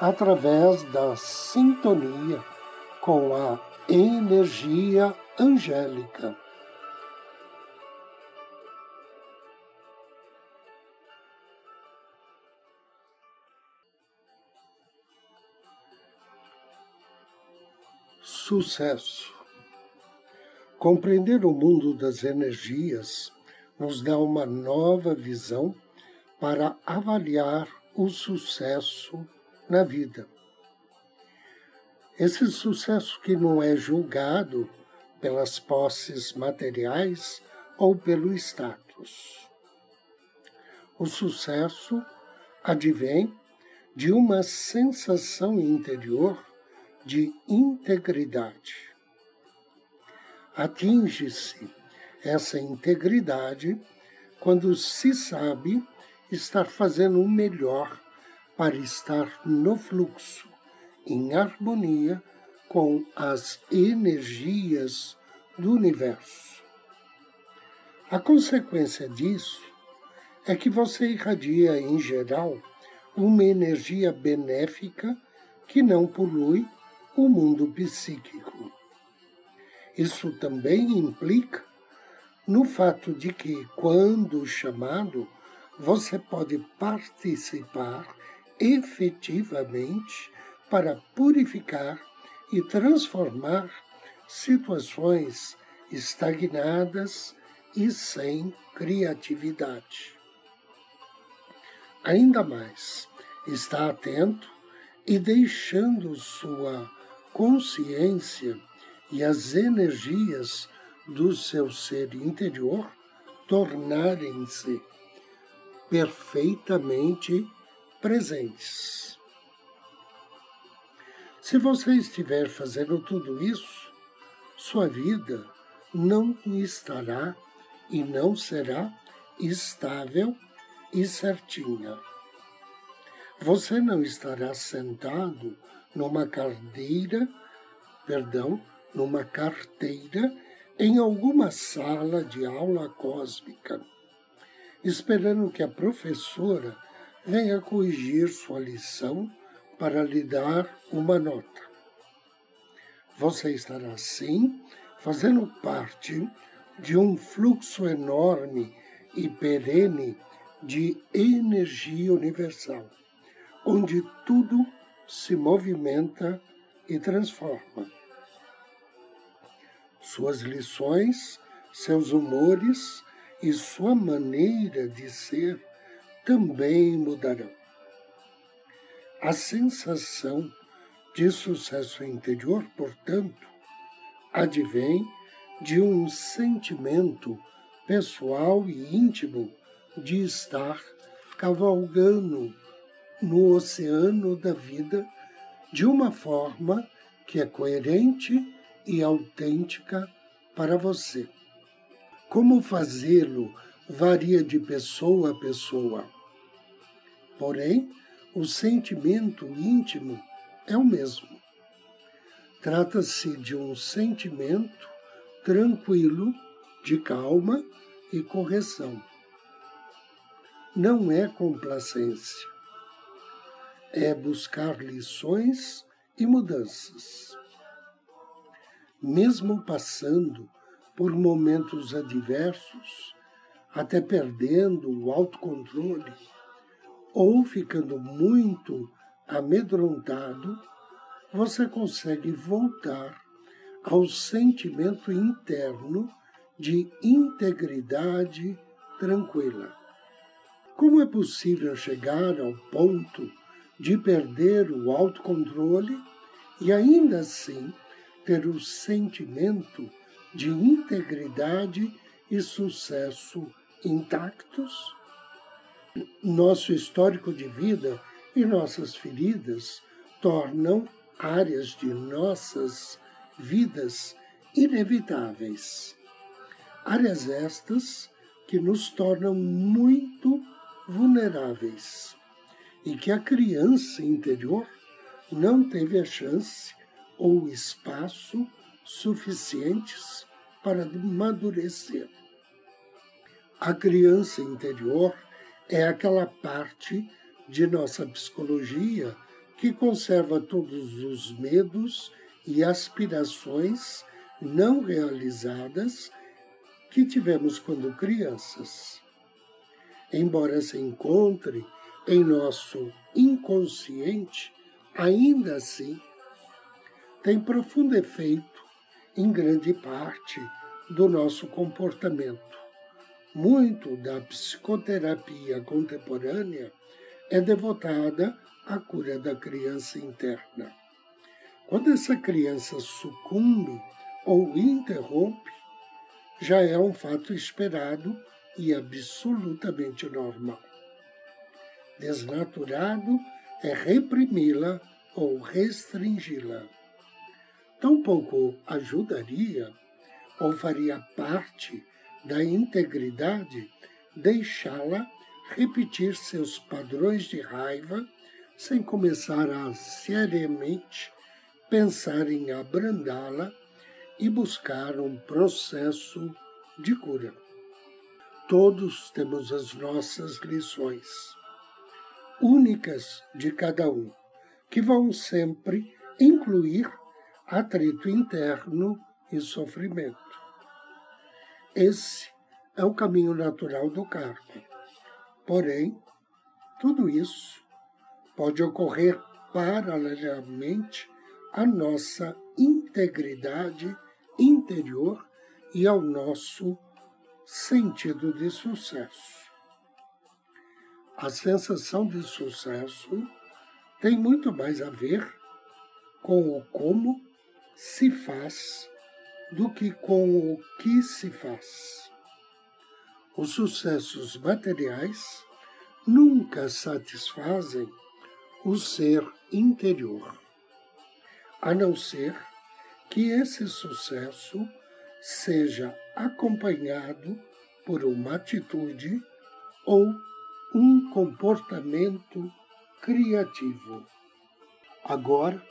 através da sintonia com a energia angélica. Sucesso. Compreender o mundo das energias nos dá uma nova visão para avaliar o sucesso na vida. Esse sucesso que não é julgado pelas posses materiais ou pelo status. O sucesso advém de uma sensação interior de integridade. Atinge-se essa integridade quando se sabe estar fazendo o melhor para estar no fluxo, em harmonia com as energias do universo. A consequência disso é que você irradia, em geral, uma energia benéfica que não polui o mundo psíquico. Isso também implica no fato de que, quando chamado, você pode participar efetivamente para purificar e transformar situações estagnadas e sem criatividade. Ainda mais, está atento e deixando sua consciência e as energias do seu ser interior tornarem-se perfeitamente presentes. Se você estiver fazendo tudo isso, sua vida não estará e não será estável e certinha. Você não estará sentado numa cadeira, perdão, numa carteira em alguma sala de aula cósmica, esperando que a professora venha corrigir sua lição para lhe dar uma nota. Você estará, sim, fazendo parte de um fluxo enorme e perene de energia universal, onde tudo se movimenta e transforma. Suas lições, seus humores e sua maneira de ser também mudarão. A sensação de sucesso interior, portanto, advém de um sentimento pessoal e íntimo de estar cavalgando no oceano da vida de uma forma que é coerente e autêntica para você. Como fazê-lo varia de pessoa a pessoa. Porém, o sentimento íntimo é o mesmo. Trata-se de um sentimento tranquilo, de calma e correção. Não é complacência. É buscar lições e mudanças. Mesmo passando por momentos adversos, até perdendo o autocontrole ou ficando muito amedrontado, você consegue voltar ao sentimento interno de integridade tranquila. Como é possível chegar ao ponto de perder o autocontrole e ainda assim ter o sentimento de integridade e sucesso intactos? Nosso histórico de vida e nossas feridas tornam áreas de nossas vidas inevitáveis. Áreas estas que nos tornam muito vulneráveis e que a criança interior não teve a chance ou espaço suficientes para amadurecer. A criança interior é aquela parte de nossa psicologia que conserva todos os medos e aspirações não realizadas que tivemos quando crianças. Embora se encontre em nosso inconsciente, ainda assim tem profundo efeito em grande parte do nosso comportamento. Muito da psicoterapia contemporânea é devotada à cura da criança interna. Quando essa criança sucumbe ou interrompe, já é um fato esperado e absolutamente normal. Desnaturado é reprimi-la ou restringi-la. Tampouco ajudaria ou faria parte da integridade deixá-la repetir seus padrões de raiva sem começar a seriamente pensar em abrandá-la e buscar um processo de cura. Todos temos as nossas lições, únicas de cada um, que vão sempre incluir atrito interno e sofrimento. Esse é o caminho natural do karma. Porém, tudo isso pode ocorrer paralelamente à nossa integridade interior e ao nosso sentido de sucesso. A sensação de sucesso tem muito mais a ver com o como se faz do que com o que se faz. Os sucessos materiais nunca satisfazem o ser interior, a não ser que esse sucesso seja acompanhado por uma atitude ou um comportamento criativo. Agora,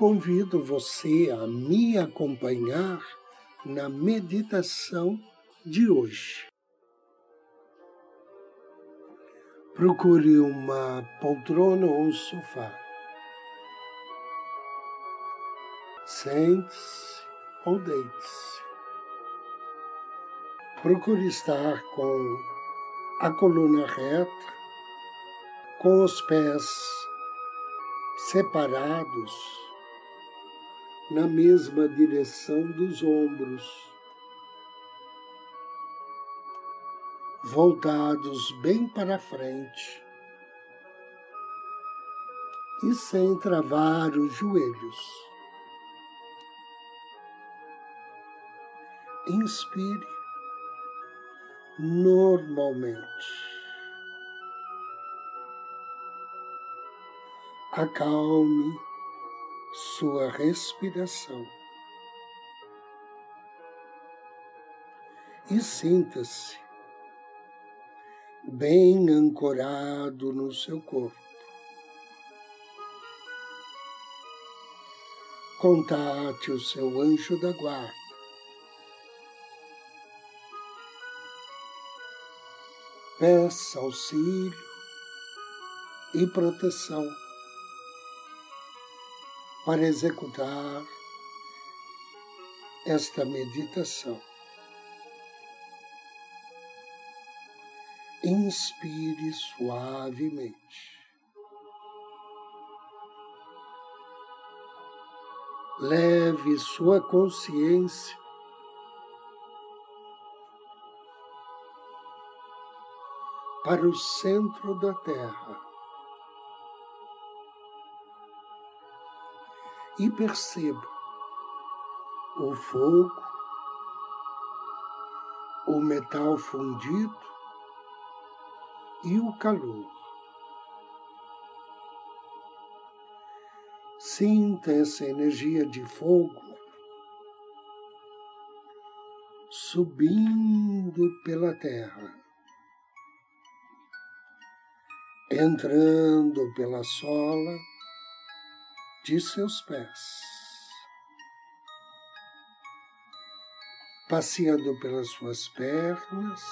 convido você a me acompanhar na meditação de hoje. Procure uma poltrona ou um sofá. Sente-se ou deite-se. Procure estar com a coluna reta, com os pés separados na mesma direção dos ombros, voltados bem para frente e sem travar os joelhos. Inspire normalmente. Acalme sua respiração. E sinta-se bem ancorado no seu corpo. Contate o seu anjo da guarda. Peça auxílio e proteção para executar esta meditação. Inspire suavemente. Leve sua consciência para o centro da Terra e perceba o fogo, o metal fundido e o calor. Sinta essa energia de fogo subindo pela terra, entrando pela sola de seus pés, passeando pelas suas pernas,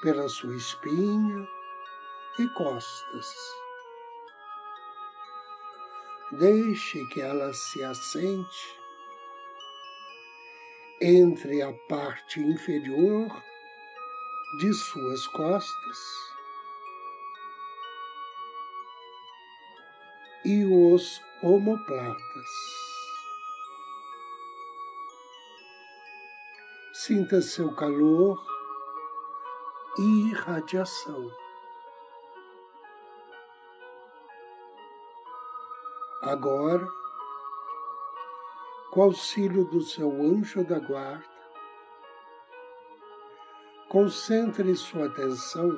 pela sua espinha e costas. Deixe que ela se assente entre a parte inferior de suas costas e os omoplatas. Sinta seu calor e irradiação. Agora, com auxílio do seu anjo da guarda, concentre sua atenção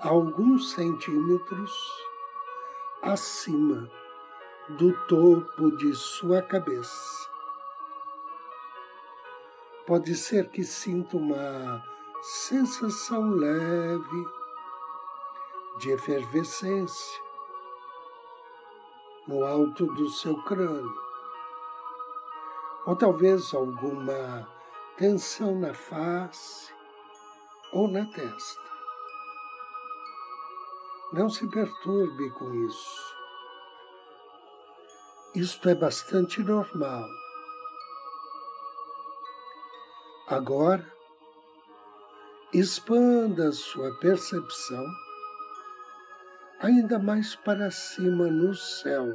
a alguns centímetros acima do topo de sua cabeça. Pode ser que sinta uma sensação leve de efervescência no alto do seu crânio, ou talvez alguma tensão na face ou na testa. Não se perturbe com isso. Isto é bastante normal. Agora, expanda sua percepção ainda mais para cima no céu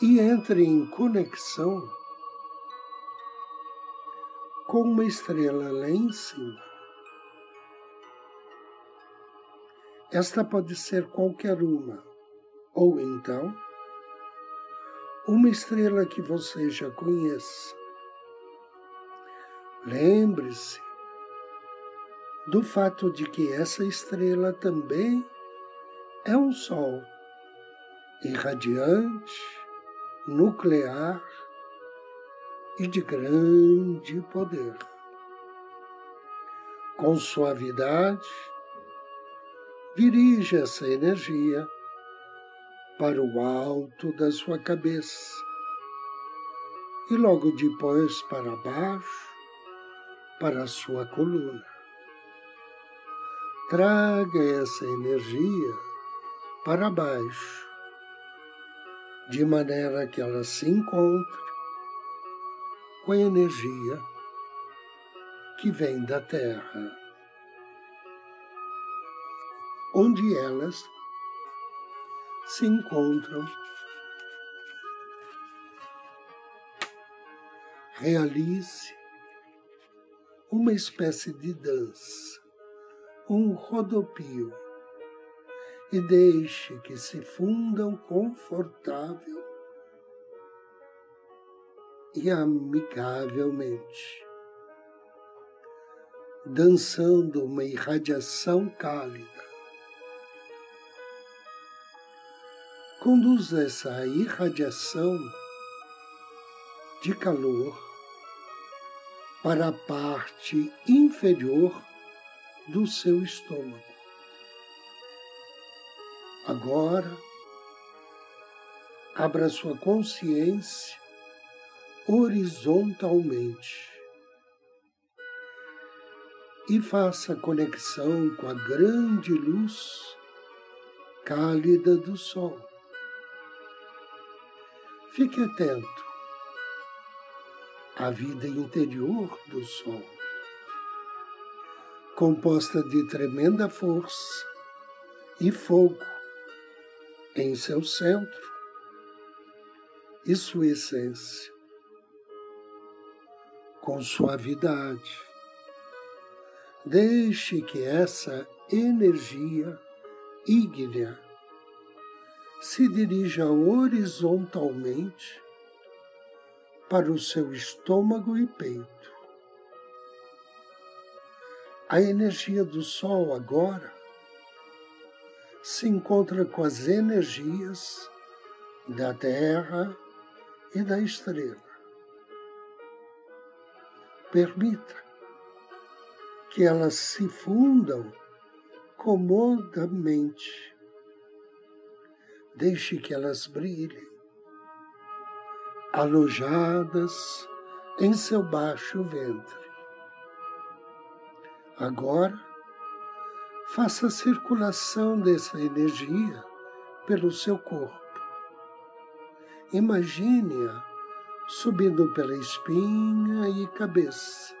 e entre em conexão com uma estrela lá em cima. Esta pode ser qualquer uma, ou então uma estrela que você já conheça. Lembre-se do fato de que essa estrela também é um Sol irradiante, nuclear e de grande poder. Com suavidade, dirige essa energia para o alto da sua cabeça. E logo depois para baixo, para a sua coluna. Traga essa energia para baixo, de maneira que ela se encontre com a energia que vem da Terra, onde elas se encontram. Realize uma espécie de dança um rodopio e deixe que se fundam confortável e amigavelmente, dançando uma irradiação cálida. Conduza essa irradiação de calor para a parte inferior do seu estômago. Agora, abra sua consciência horizontalmente e faça conexão com a grande luz cálida do Sol. Fique atento à vida interior do Sol composta de tremenda força e fogo em seu centro e sua essência, com suavidade. Deixe que essa energia ígnea se dirija horizontalmente para o seu estômago e peito a energia do Sol agora se encontra com as energias da Terra e da estrela. Permita que elas se fundam comodamente. Deixe que elas brilhem, alojadas em seu baixo ventre. Agora, faça a circulação dessa energia pelo seu corpo. Imagine-a subindo pela espinha e cabeça,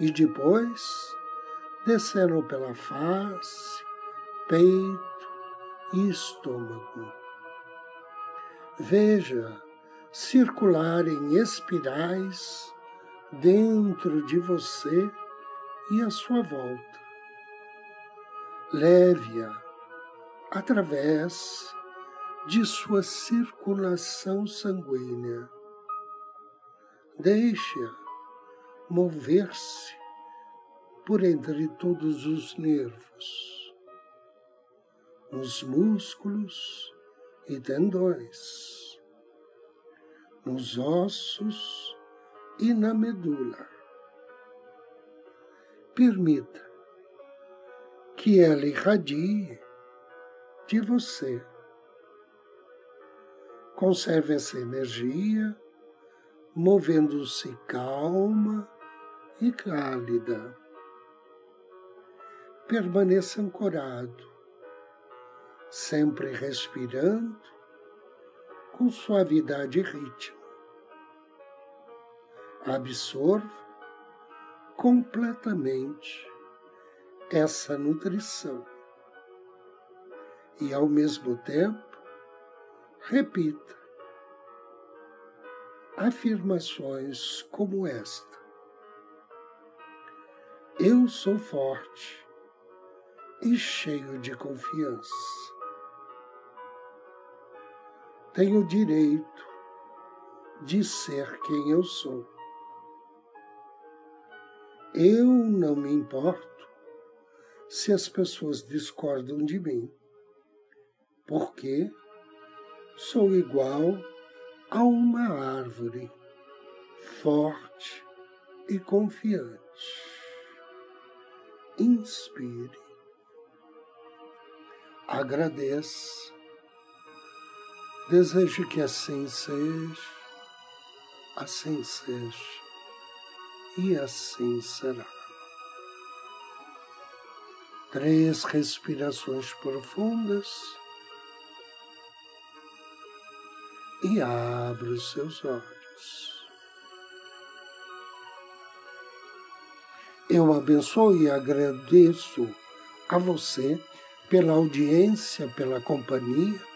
e depois descendo pela face, peito estômago. Veja circular em espirais dentro de você e à sua volta. Leve-a através de sua circulação sanguínea. Deixe-a mover-se por entre todos os nervos, nos músculos e tendões, nos ossos e na medula. Permita que ela irradie de você Conserve essa energia, movendo-se calma e cálida. Permaneça ancorado, sempre respirando com suavidade e ritmo. Absorva completamente essa nutrição e, ao mesmo tempo, Repita afirmações como esta: Eu sou forte e cheio de confiança. Tenho direito de ser quem eu sou. Eu não me importo se as pessoas discordam de mim, porque sou igual a uma árvore forte e confiante. Inspire, agradeça, desejo que assim seja, assim seja e assim será. Três respirações profundas e abra os seus olhos. Eu abençoo e agradeço a você pela audiência, pela companhia.